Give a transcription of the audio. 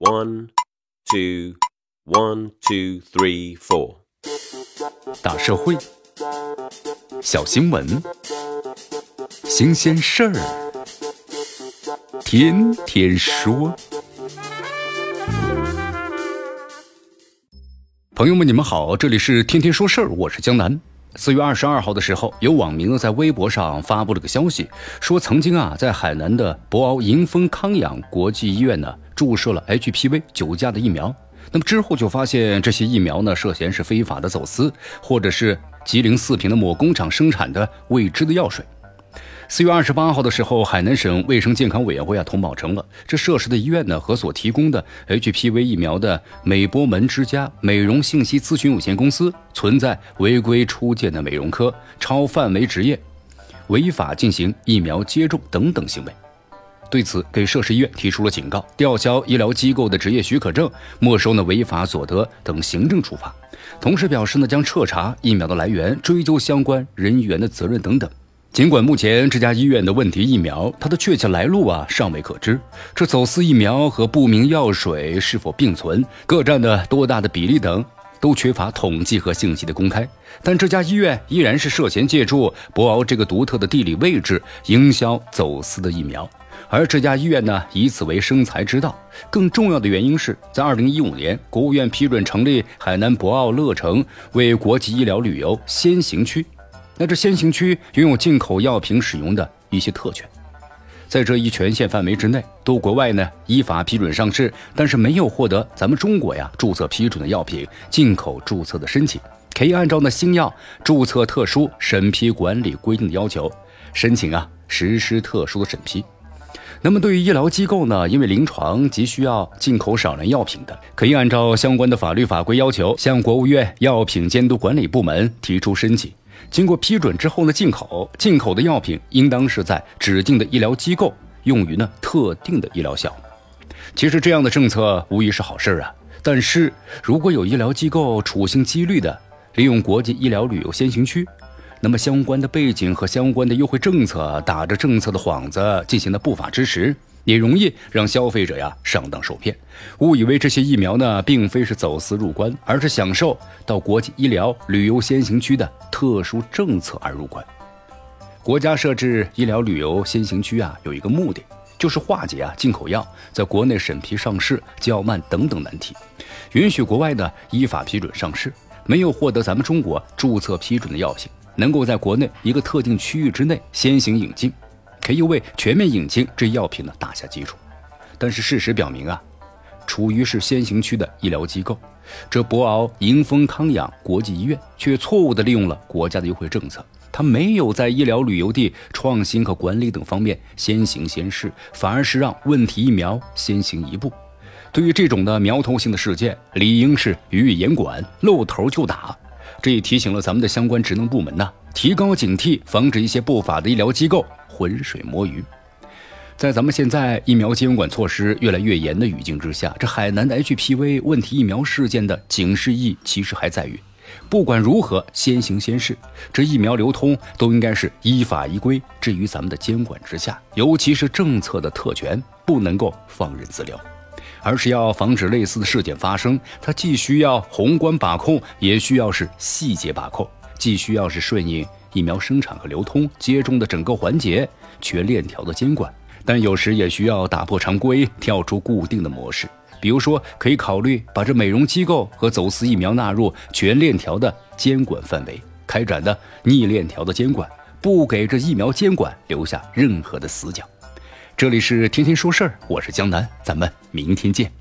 One, two, one, two, three, four。大社会，小新闻，新鲜事儿，天天说。朋友们，你们好，这里是天天说事儿，我是江南。四月二十二号的时候，有网民在微博上发布了个消息，说曾经啊在海南的博鳌迎风康养国际医院呢注射了 HPV 九价的疫苗，那么之后就发现这些疫苗呢涉嫌是非法的走私，或者是吉林四平的某工厂生产的未知的药水。四月二十八号的时候，海南省卫生健康委员会啊通报称了，这涉事的医院呢和所提供的 HPV 疫苗的美波门之家美容信息咨询有限公司存在违规出借的美容科、超范围执业、违法进行疫苗接种等等行为。对此，给涉事医院提出了警告、吊销医疗机构的执业许可证、没收呢违法所得等行政处罚，同时表示呢将彻查疫苗的来源，追究相关人员的责任等等。尽管目前这家医院的问题疫苗，它的确切来路啊尚未可知，这走私疫苗和不明药水是否并存，各占的多大的比例等，都缺乏统计和信息的公开。但这家医院依然是涉嫌借助博鳌这个独特的地理位置营销走私的疫苗，而这家医院呢以此为生财之道。更重要的原因是在二零一五年，国务院批准成立海南博鳌乐城为国际医疗旅游先行区。那这先行区拥有进口药品使用的一些特权，在这一权限范围之内，都国外呢依法批准上市，但是没有获得咱们中国呀注册批准的药品进口注册的申请，可以按照呢新药注册特殊审批管理规定的要求申请啊实施特殊的审批。那么对于医疗机构呢，因为临床急需要进口少量药品的，可以按照相关的法律法规要求，向国务院药品监督管理部门提出申请。经过批准之后呢，进口进口的药品应当是在指定的医疗机构用于呢特定的医疗项目。其实这样的政策无疑是好事啊，但是如果有医疗机构处心积虑的利用国际医疗旅游先行区，那么相关的背景和相关的优惠政策，打着政策的幌子进行的不法之实。也容易让消费者呀上当受骗，误以为这些疫苗呢并非是走私入关，而是享受到国际医疗旅游先行区的特殊政策而入关。国家设置医疗旅游先行区啊，有一个目的，就是化解啊进口药在国内审批上市较慢等等难题，允许国外的依法批准上市，没有获得咱们中国注册批准的药品，能够在国内一个特定区域之内先行引进。可以为全面引进这药品呢打下基础，但是事实表明啊，处于是先行区的医疗机构，这博鳌迎风康养国际医院却错误地利用了国家的优惠政策，它没有在医疗旅游地创新和管理等方面先行先试，反而是让问题疫苗先行一步。对于这种的苗头性的事件，理应是予以严管，露头就打。这也提醒了咱们的相关职能部门呐，提高警惕，防止一些不法的医疗机构。浑水摸鱼，在咱们现在疫苗监管措施越来越严的语境之下，这海南的 HPV 问题疫苗事件的警示意义其实还在于，不管如何先行先试，这疫苗流通都应该是依法依规置于咱们的监管之下，尤其是政策的特权不能够放任自流，而是要防止类似的事件发生。它既需要宏观把控，也需要是细节把控，既需要是顺应。疫苗生产和流通、接种的整个环节全链条的监管，但有时也需要打破常规，跳出固定的模式。比如说，可以考虑把这美容机构和走私疫苗纳入全链条的监管范围，开展的逆链条的监管，不给这疫苗监管留下任何的死角。这里是天天说事儿，我是江南，咱们明天见。